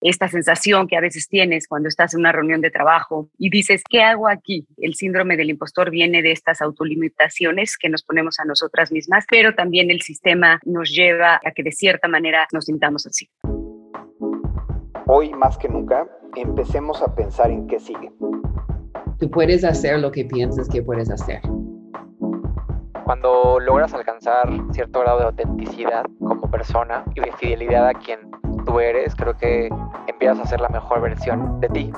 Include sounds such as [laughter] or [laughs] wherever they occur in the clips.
esta sensación que a veces tienes cuando estás en una reunión de trabajo y dices, ¿qué hago aquí? El síndrome del impostor viene de estas autolimitaciones que nos ponemos a nosotras mismas, pero también el sistema nos lleva a que de cierta manera nos sintamos así. Hoy más que nunca, empecemos a pensar en qué sigue. Tú puedes hacer lo que piensas que puedes hacer. Cuando logras alcanzar cierto grado de autenticidad como persona y de fidelidad a quien tú eres, creo que empiezas a ser la mejor versión de ti.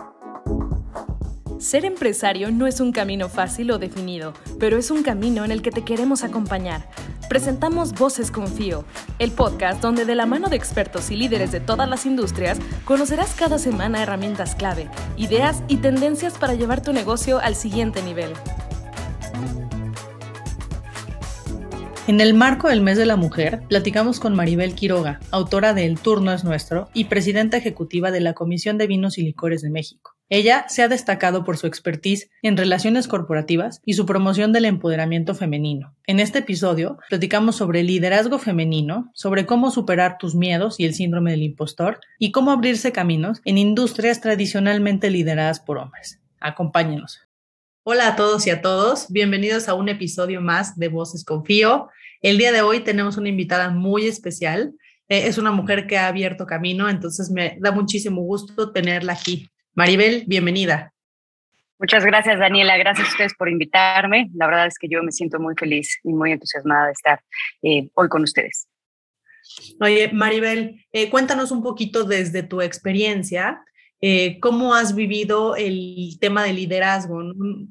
Ser empresario no es un camino fácil o definido, pero es un camino en el que te queremos acompañar. Presentamos Voces Confío, el podcast donde de la mano de expertos y líderes de todas las industrias conocerás cada semana herramientas clave, ideas y tendencias para llevar tu negocio al siguiente nivel. En el marco del Mes de la Mujer, platicamos con Maribel Quiroga, autora de El Turno es Nuestro y presidenta ejecutiva de la Comisión de Vinos y Licores de México. Ella se ha destacado por su expertise en relaciones corporativas y su promoción del empoderamiento femenino. En este episodio, platicamos sobre liderazgo femenino, sobre cómo superar tus miedos y el síndrome del impostor y cómo abrirse caminos en industrias tradicionalmente lideradas por hombres. Acompáñenos. Hola a todos y a todos, bienvenidos a un episodio más de Voces Confío. El día de hoy tenemos una invitada muy especial. Eh, es una mujer que ha abierto camino, entonces me da muchísimo gusto tenerla aquí. Maribel, bienvenida. Muchas gracias, Daniela. Gracias a ustedes por invitarme. La verdad es que yo me siento muy feliz y muy entusiasmada de estar eh, hoy con ustedes. Oye, Maribel, eh, cuéntanos un poquito desde tu experiencia eh, ¿Cómo has vivido el tema de liderazgo?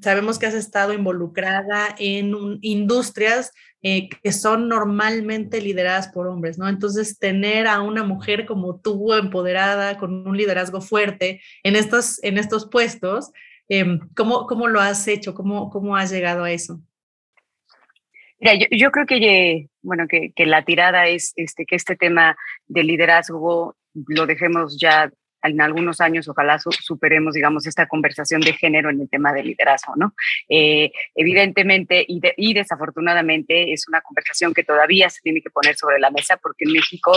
Sabemos que has estado involucrada en industrias eh, que son normalmente lideradas por hombres, ¿no? Entonces, tener a una mujer como tú, empoderada, con un liderazgo fuerte en estos, en estos puestos, em, ¿cómo, ¿cómo, lo has hecho? ¿Cómo, ¿Cómo has llegado a eso? Mira, yo, creo que, bueno, que, la tirada es este, que este tema de liderazgo lo dejemos ya en algunos años ojalá superemos, digamos, esta conversación de género en el tema del liderazgo, ¿no? Eh, evidentemente y, y, desafortunadamente es una conversación que todavía se tiene que poner sobre la mesa porque en México,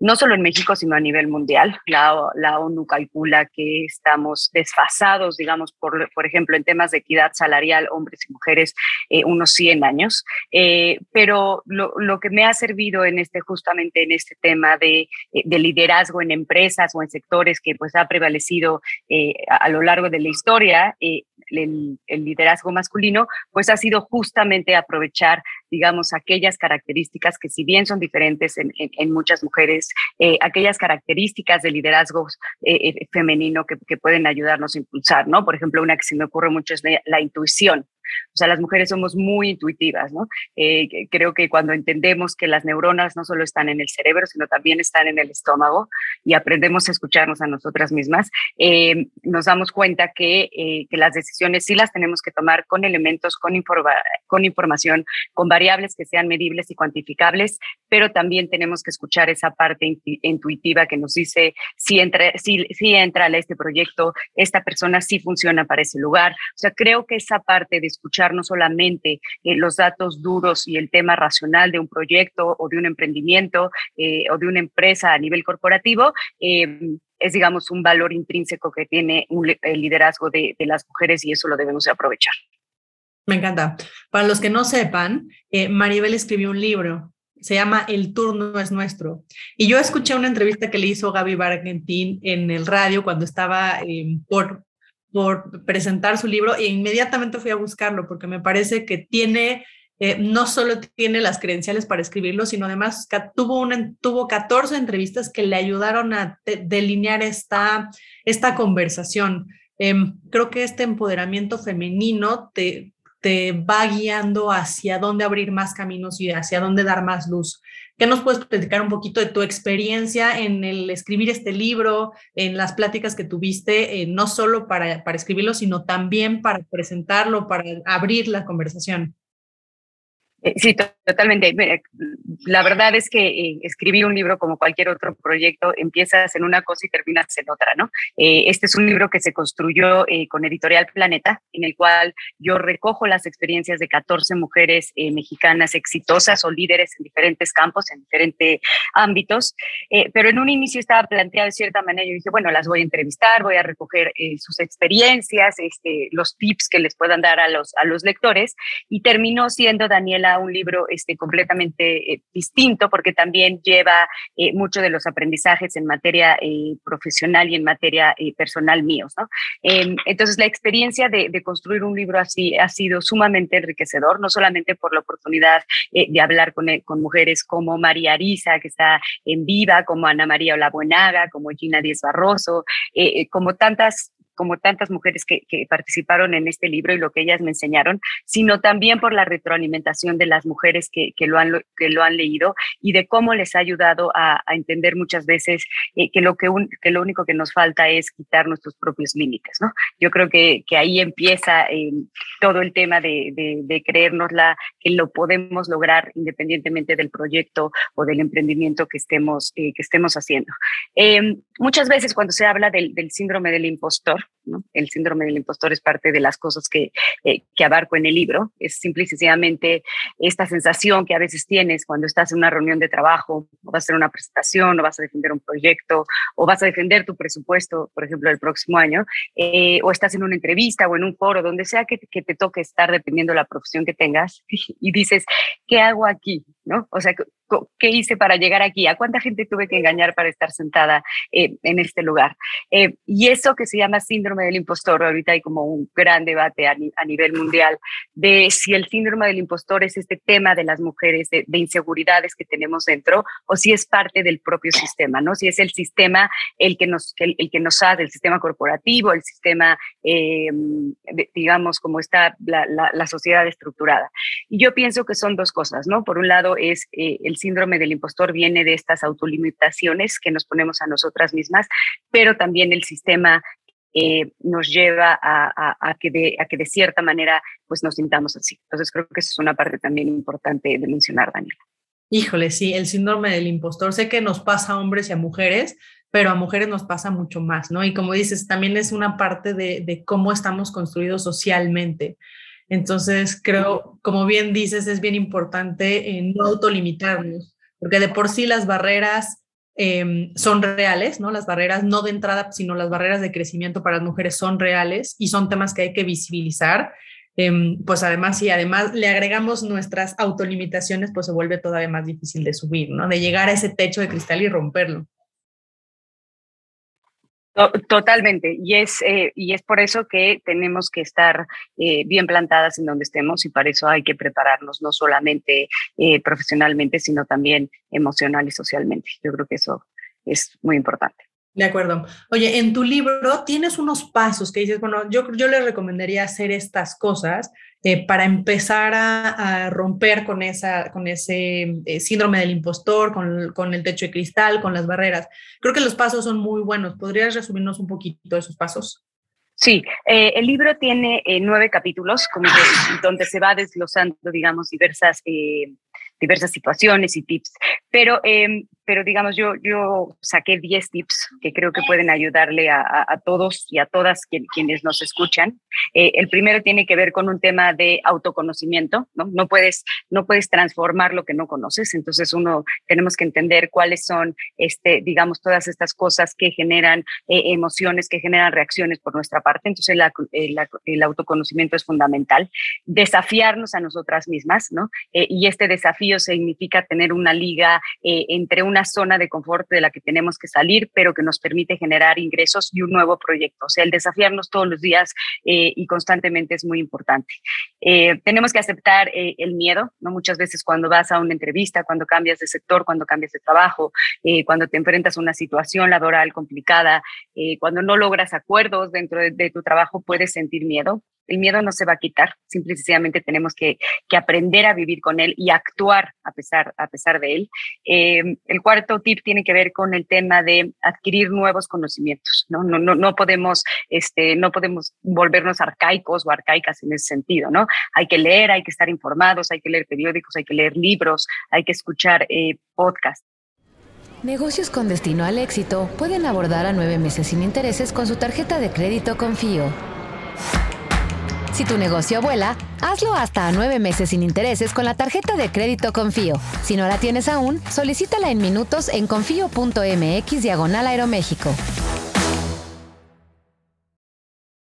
no solo en México, sino a nivel mundial, la, la ONU calcula que estamos desfasados, digamos, por, por ejemplo, en temas de equidad salarial, hombres y mujeres, eh, unos 100 años. Eh, pero lo, lo, que me ha servido en este, justamente en este tema de, de liderazgo en empresas o en sectores que pues ha prevalecido eh, a, lo largo de la historia, eh, el, liderazgo masculino, pues ha sido justamente aprovechar, digamos, aquellas características que si bien son diferentes en, muchas mujeres, eh, aquellas características de liderazgo femenino que, que, pueden ayudarnos a impulsar, ¿no? Por ejemplo, una que se me ocurre mucho es la intuición. O sea, las mujeres somos muy intuitivas, ¿no? Eh, creo que cuando entendemos que las neuronas no solo están en el cerebro, sino también están en el estómago y aprendemos a escucharnos a nosotras mismas, eh, nos damos cuenta que, eh, que, las decisiones sí las tenemos que tomar con elementos, con, con información, con variables que sean medibles y cuantificables, pero también tenemos que escuchar esa parte intuitiva que nos dice si entra, si, si entra a este proyecto, esta persona sí funciona para ese lugar. O sea, creo que esa parte de escuchar no solamente eh, los datos duros y el tema racional de un proyecto o de un emprendimiento eh, o de una empresa a nivel corporativo, em, es, digamos, un valor intrínseco que tiene el liderazgo de, las mujeres y eso lo debemos aprovechar. Me encanta. Para los que no sepan, eh, Maribel escribió un libro se llama El turno es nuestro. Y yo escuché una entrevista que le hizo Gaby Bargentín en el radio cuando estaba por por presentar su libro e inmediatamente fui a buscarlo porque me parece que tiene, eh, no solo tiene las credenciales para escribirlo, sino además tuvo, una, tuvo 14 entrevistas que le ayudaron a delinear esta, esta conversación. Em, creo que este empoderamiento femenino te, te va guiando hacia dónde abrir más caminos y hacia dónde dar más luz. ¿Qué nos puedes platicar un poquito de tu experiencia en el escribir este libro, en las pláticas que tuviste, eh, no solo para, para escribirlo, sino también para presentarlo, para abrir la conversación? Eh, sí, totalmente. La verdad es que eh, escribir un libro como cualquier otro proyecto empiezas en una cosa y terminas en otra, ¿no? Eh, este es un libro que se construyó con Editorial Planeta, en el cual yo recojo las experiencias de 14 mujeres mexicanas exitosas o líderes en diferentes campos, en diferentes ámbitos, pero en un inicio estaba planteado de cierta manera, yo dije, bueno, las voy a entrevistar, voy a recoger sus experiencias, este, los tips que les puedan dar a los, a los lectores, y terminó siendo Daniela un libro este, completamente eh, distinto porque también lleva eh, mucho de los aprendizajes en materia eh, profesional y en materia personal míos. ¿no? Em, entonces, la experiencia de, construir un libro así ha sido sumamente enriquecedor, no solamente por la oportunidad de hablar con, con, mujeres como María Arisa, que está en viva, como Ana María Olabuenaga, como Gina Díez Barroso, como tantas como tantas mujeres que, participaron en este libro y lo que ellas me enseñaron, sino también por la retroalimentación de las mujeres que, lo, han, que lo han leído y de cómo les ha ayudado a, entender muchas veces eh, que, lo que, que lo único que nos falta es quitar nuestros propios límites. ¿no? Yo creo que, que ahí empieza eh, todo el tema de, de, creérnosla, que lo podemos lograr independientemente del proyecto o del emprendimiento que estemos, eh, que estemos haciendo. muchas veces cuando se habla del, del síndrome del impostor, el síndrome del impostor es parte de las cosas que, eh, que abarco en el libro. Es simple y sencillamente esta sensación que a veces tienes cuando estás en una reunión de trabajo, o vas a hacer una presentación, o vas a defender un proyecto, o vas a defender tu presupuesto, por ejemplo, el próximo año, eh, o estás en una entrevista o en un foro, donde sea que te toque estar, dependiendo de la profesión que tengas, [laughs] y dices, ¿qué hago aquí? ¿No? O sea, ¿qué hice para llegar aquí? ¿A cuánta gente tuve que engañar para estar sentada eh, en este lugar? Eh, y eso que se llama síndrome del impostor, ahorita hay como un gran debate a, nivel mundial de si el síndrome del impostor es este tema de las mujeres, de, inseguridades que tenemos dentro, o si es parte del propio sistema, ¿no? Si es el sistema el que nos, el, que nos hace, el sistema corporativo, el sistema, eh, digamos, como está la, la, sociedad estructurada. Y yo pienso que son dos cosas, ¿no? Por un lado es el síndrome del impostor viene de estas autolimitaciones que nos ponemos a nosotras mismas, pero también el sistema eh, nos lleva a, que de, a que de cierta manera pues nos sintamos así. Entonces creo que eso es una parte también importante de mencionar, Daniela. Híjole, sí, el síndrome del impostor. Sé que nos pasa a hombres y a mujeres, pero a mujeres nos pasa mucho más, ¿no? Y como dices, también es una parte de cómo estamos construidos socialmente. Entonces, creo, como bien dices, es bien importante no autolimitarnos, porque de por sí las barreras em, son reales, ¿no? Las barreras no de entrada, sino las barreras de crecimiento para las mujeres son reales y son temas que hay que visibilizar. Em, pues además, si además le agregamos nuestras autolimitaciones, pues se vuelve todavía más difícil de subir, ¿no? De llegar a ese techo de cristal y romperlo. Totalmente, y es, eh, y es por eso que tenemos que estar eh, bien plantadas en donde estemos y para eso hay que prepararnos no solamente eh, profesionalmente, sino también emocional y socialmente. Yo creo que eso es muy importante. De acuerdo. Oye, en tu libro tienes unos pasos que dices, bueno, yo, yo les recomendaría hacer estas cosas eh, para empezar a, romper con, esa, con ese eh, síndrome del impostor, con, con, el techo de cristal, con las barreras. Creo que los pasos son muy buenos. ¿Podrías resumirnos un poquito esos pasos? Sí, eh, el libro tiene nueve capítulos, donde se va desglosando, digamos, diversas diversas situaciones y tips. Pero, em, pero digamos, yo, yo saqué 10 tips que creo que pueden ayudarle a, a, todos y a todas quienes nos escuchan. Eh, el primero tiene que ver con un tema de autoconocimiento, ¿no? No puedes, no puedes transformar lo que no conoces, entonces uno tenemos que entender cuáles son, este, digamos, todas estas cosas que generan eh, emociones, que generan reacciones por nuestra parte. Entonces el, el autoconocimiento es fundamental. Desafiarnos a nosotras mismas, ¿no? Eh, y este desafío significa tener una liga eh, entre una zona de confort de la que tenemos que salir, pero que nos permite generar ingresos y un nuevo proyecto. O sea, el desafiarnos todos los días eh, y constantemente es muy importante. Eh, tenemos que aceptar el miedo, ¿no? Muchas veces cuando vas a una entrevista, cuando cambias de sector, cuando cambias de trabajo, cuando te enfrentas a una situación laboral complicada, cuando no logras acuerdos dentro de tu trabajo, puedes sentir miedo el miedo no se va a quitar, simple y sencillamente tenemos que, que aprender a vivir con él y actuar a pesar, a pesar de él. Eh, el cuarto tip tiene que ver con el tema de adquirir nuevos conocimientos, ¿no? No, no, no, podemos, este, no podemos volvernos arcaicos o arcaicas en ese sentido, ¿no? Hay que leer, hay que estar informados, hay que leer periódicos, hay que leer libros, hay que escuchar eh, podcasts. Negocios con destino al éxito pueden abordar a nueve meses sin intereses con su tarjeta de crédito Confío. Si tu negocio vuela, hazlo hasta a nueve meses sin intereses con la tarjeta de crédito Confío. Si no la tienes aún, solicítala en minutos en confío.mx diagonal Aeroméxico.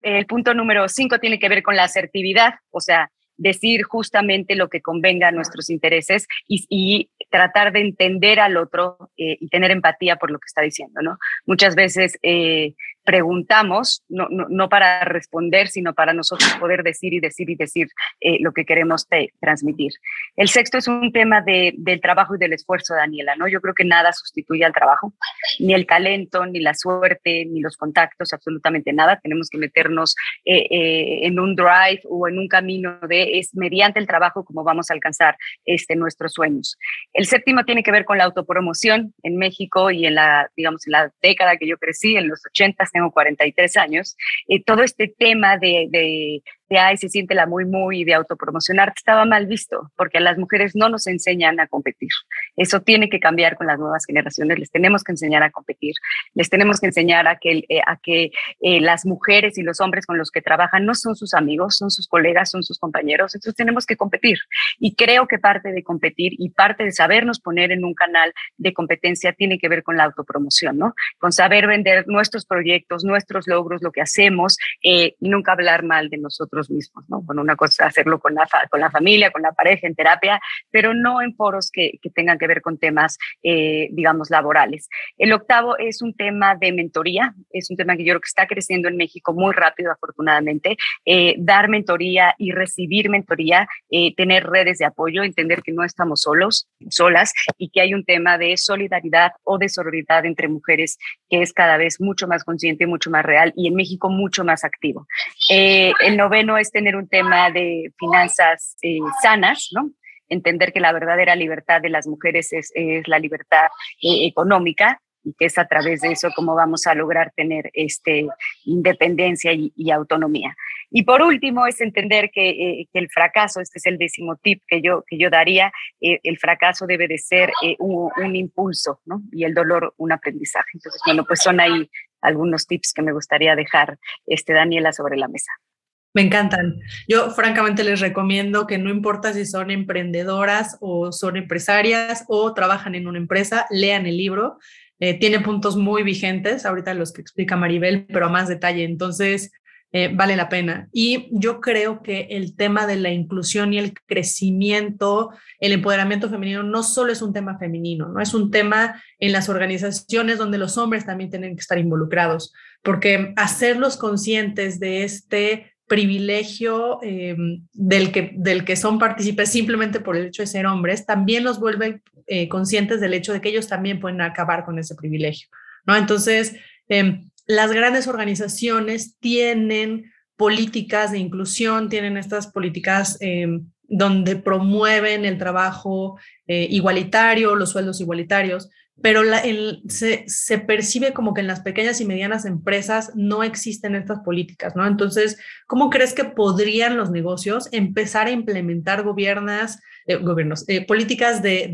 El punto número cinco tiene que ver con la asertividad, o sea, decir justamente lo que convenga a nuestros intereses y, tratar de entender al otro eh, y tener empatía por lo que está diciendo, ¿no? Muchas veces eh, preguntamos, no, no, no, para responder, sino para nosotros poder decir y decir y decir eh, lo que queremos transmitir. El sexto es un tema de, del trabajo y del esfuerzo, Daniela, ¿no? Yo creo que nada sustituye al trabajo, ni el talento, ni la suerte, ni los contactos, absolutamente nada. Tenemos que meternos en un drive o en un camino de, es mediante el trabajo como vamos a alcanzar este, nuestros sueños. El séptimo tiene que ver con la autopromoción en México y en la, digamos, en la década que yo crecí, en los 80, tengo 43 años, eh, todo este tema de, de, de, ay, se siente la muy, muy, de autopromocionar, estaba mal visto, porque a las mujeres no nos enseñan a competir. Eso tiene que cambiar con las nuevas generaciones, les tenemos que enseñar a competir, les tenemos que enseñar a que, eh, a que eh, las mujeres y los hombres con los que trabajan no son sus amigos, son sus colegas, son sus compañeros, entonces tenemos que competir. Y creo que parte de competir y parte de sabernos poner en un canal de competencia tiene que ver con la autopromoción, ¿no? Con saber vender nuestros proyectos, nuestros logros, lo que hacemos, eh, y nunca hablar mal de nosotros mismos, ¿no? Bueno, una cosa hacerlo con la, con la familia, con la pareja, en terapia, pero no en foros que, que tengan que ver con temas, eh, digamos, laborales. El octavo es un tema de mentoría, es un tema que yo creo que está creciendo en México muy rápido, afortunadamente. Eh, dar mentoría y recibir mentoría, eh, tener redes de apoyo, entender que no estamos solos, solas, y que hay un tema de solidaridad o de sororidad entre mujeres que es cada vez mucho más consciente, mucho más real y en México mucho más activo. el noveno es tener un tema de finanzas sanas, ¿no? entender que la verdadera libertad de las mujeres es, la libertad eh, económica y que es a través de eso como vamos a lograr tener este, independencia y, autonomía. Y por último es entender eh, que, el fracaso, este es el décimo tip que yo, que yo daría, eh, el fracaso debe de ser un, un, impulso ¿no? y el dolor un aprendizaje. Entonces, bueno, pues son ahí algunos tips que me gustaría dejar, este, Daniela, sobre la mesa. Me encantan. Yo francamente les recomiendo que no importa si son emprendedoras o son empresarias o trabajan en una empresa, lean el libro. Eh, tiene puntos muy vigentes, ahorita los que explica Maribel, pero a más detalle. Entonces, eh, vale la pena. Y yo creo que el tema de la inclusión y el crecimiento, el empoderamiento femenino, no solo es un tema femenino, no es un tema en las organizaciones donde los hombres también tienen que estar involucrados, porque hacerlos conscientes de este privilegio eh, del, que, del que son partícipes simplemente por el hecho de ser hombres, también los vuelve eh, conscientes del hecho de que ellos también pueden acabar con ese privilegio, ¿no? Entonces, em, las grandes organizaciones tienen políticas de inclusión, tienen estas políticas donde promueven el trabajo eh, igualitario, los sueldos igualitarios, pero se, percibe como que en las pequeñas y medianas empresas no existen estas políticas, ¿no? Entonces, ¿cómo crees que podrían los negocios empezar a implementar gobiernas, eh, gobiernos, eh, políticas de,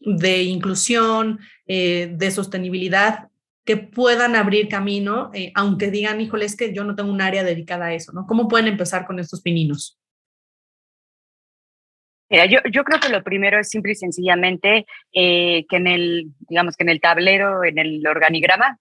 de, inclusión, eh, de sostenibilidad que puedan abrir camino, aunque digan, híjole, es que yo no tengo un área dedicada a eso, ¿no? ¿Cómo pueden empezar con estos pininos? Mira, yo, yo creo que lo primero es simple y sencillamente eh, que en el, digamos que en el tablero, en el organigrama,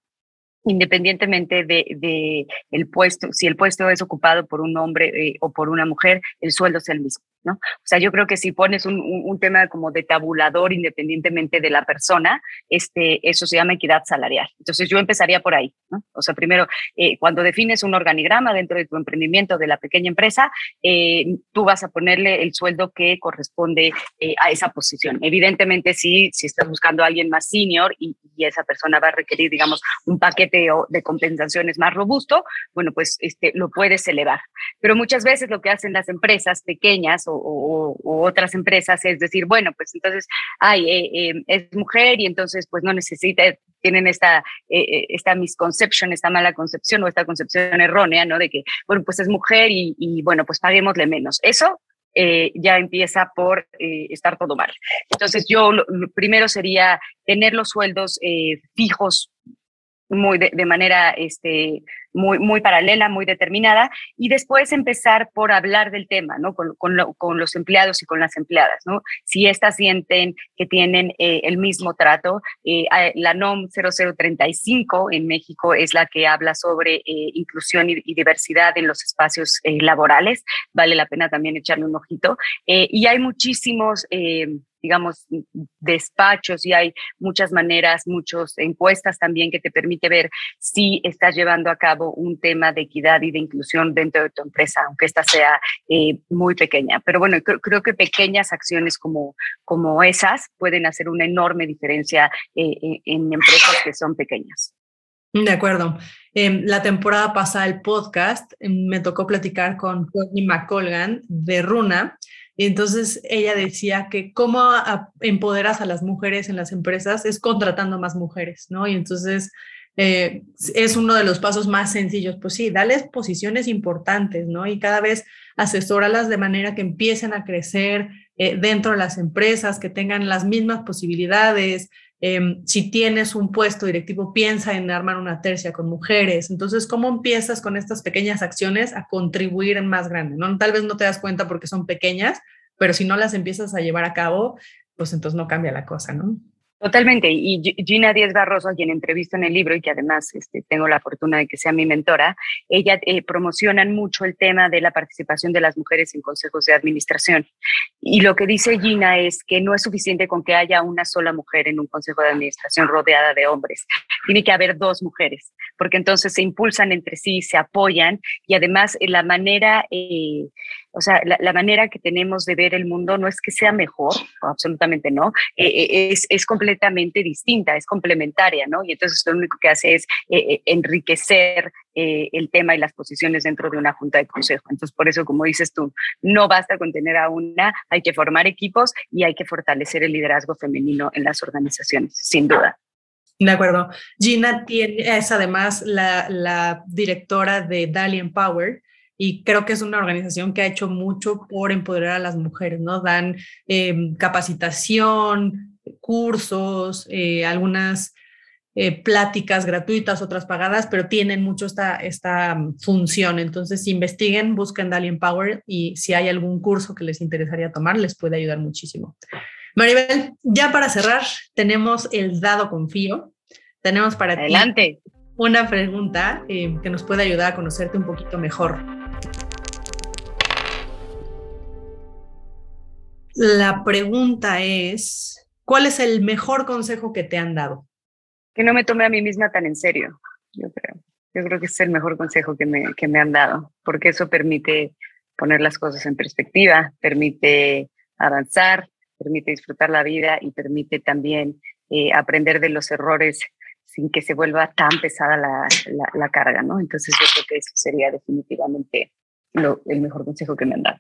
independientemente de, el puesto, si el puesto es ocupado por un hombre eh, o por una mujer, el sueldo sea el mismo. ¿No? O sea, yo creo que si pones un, un, tema como de tabulador independientemente de la persona, este, eso se llama equidad salarial. Entonces yo empezaría por ahí, ¿no? O sea, primero, eh, cuando defines un organigrama dentro de tu emprendimiento de la pequeña empresa, eh, tú vas a ponerle el sueldo que corresponde eh, a esa posición. Evidentemente, si, si estás buscando a alguien más senior y, y, esa persona va a requerir, digamos, un paquete de compensaciones más robusto, bueno, pues este, lo puedes elevar. Pero muchas veces lo que hacen las empresas pequeñas o o, otras empresas es decir, bueno, pues entonces, ay, eh, eh, es mujer y entonces pues no necesita, tienen esta, eh, esta misconception, esta mala concepción o esta concepción errónea, ¿no? De que, bueno, pues es mujer y, bueno, pues paguémosle menos. Eso ya empieza por estar todo mal. Entonces, yo primero sería tener los sueldos fijos muy de, de, manera este, muy, muy paralela, muy determinada, y después empezar por hablar del tema, ¿no? Con, con, con los empleados y con las empleadas, ¿no? Si éstas sienten que tienen eh, el mismo trato, eh, la NOM 0035 en México es la que habla sobre eh, inclusión y, y, diversidad en los espacios laborales, vale la pena también echarle un ojito, y hay muchísimos digamos, despachos y hay muchas maneras, muchas encuestas también que te permite ver si estás llevando a cabo un tema de equidad y de inclusión dentro de tu empresa, aunque esta sea eh, muy pequeña. Pero bueno, creo, que pequeñas acciones como, como esas pueden hacer una enorme diferencia eh, eh, en empresas que son pequeñas. De acuerdo. Em, la temporada pasada el podcast em, me tocó platicar con Courtney McColgan de Runa y entonces ella decía que cómo empoderas a las mujeres en las empresas es contratando más mujeres, ¿no? Y entonces eh, es uno de los pasos más sencillos. Pues sí, dales posiciones importantes, ¿no? Y cada vez asesoralas de manera que empiecen a crecer eh, dentro de las empresas, que tengan las mismas posibilidades, Em, si tienes un puesto directivo, piensa en armar una tercia con mujeres. Entonces, ¿cómo empiezas con estas pequeñas acciones a contribuir en más grande? ¿no? Tal vez no te das cuenta porque son pequeñas, pero si no las empiezas a llevar a cabo, pues entonces no cambia la cosa, ¿no? Totalmente. Y Gina Díez Barroso, quien entrevisto en el libro y que además este, tengo la fortuna de que sea mi mentora, ella eh, promocionan mucho el tema de la participación de las mujeres en consejos de administración. Y lo que dice Gina es que no es suficiente con que haya una sola mujer en un consejo de administración rodeada de hombres. Tiene que haber dos mujeres, porque entonces se impulsan entre sí, se apoyan y además eh, la manera... Eh, o sea, la, manera que tenemos de ver el mundo no es que sea mejor, absolutamente no, eh, eh, es, es, completamente distinta, es complementaria, ¿no? Y entonces lo único que hace es eh, enriquecer el tema y las posiciones dentro de una junta de consejo. Entonces, por eso, como dices tú, no basta con tener a una, hay que formar equipos y hay que fortalecer el liderazgo femenino en las organizaciones, sin duda. De acuerdo. Gina tiene, es además la, la directora de Dalian Power, y creo que es una organización que ha hecho mucho por empoderar a las mujeres, ¿no? Dan em, capacitación, cursos, eh, algunas eh, pláticas gratuitas, otras pagadas, pero tienen mucho esta, esta función. Entonces, investiguen, busquen Dalian Power y si hay algún curso que les interesaría tomar, les puede ayudar muchísimo. Maribel, ya para cerrar, tenemos el dado confío. Tenemos para Adelante. ti una pregunta eh, que nos puede ayudar a conocerte un poquito mejor. La pregunta es, ¿cuál es el mejor consejo que te han dado? Que no me tome a mí misma tan en serio, yo creo. Yo creo que es el mejor consejo que me, que me han dado, porque eso permite poner las cosas en perspectiva, permite avanzar, permite disfrutar la vida y permite también eh, aprender de los errores sin que se vuelva tan pesada la, la, carga, ¿no? Entonces yo creo que eso sería definitivamente lo, el mejor consejo que me han dado.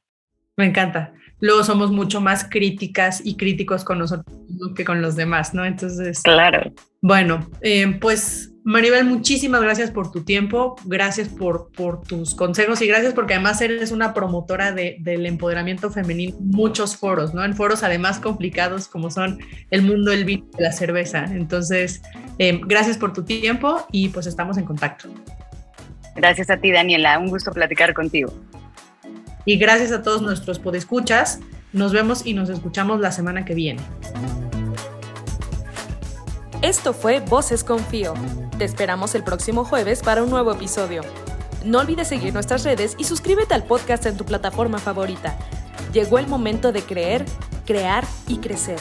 Me encanta. Luego somos mucho más críticas y críticos con nosotros que con los demás, ¿no? Entonces. Claro. Bueno, eh, pues Maribel, muchísimas gracias por tu tiempo, gracias por, por tus consejos y gracias porque además eres una promotora de, del empoderamiento femenino en muchos foros, ¿no? En foros además complicados como son el mundo del vino y la cerveza. Entonces, eh, gracias por tu tiempo y pues estamos en contacto. Gracias a ti, Daniela. Un gusto platicar contigo. Y gracias a todos nuestros podescuchas. Nos vemos y nos escuchamos la semana que viene. Esto fue Voces Confío. Te esperamos el próximo jueves para un nuevo episodio. No olvides seguir nuestras redes y suscríbete al podcast en tu plataforma favorita. Llegó el momento de creer, crear y crecer.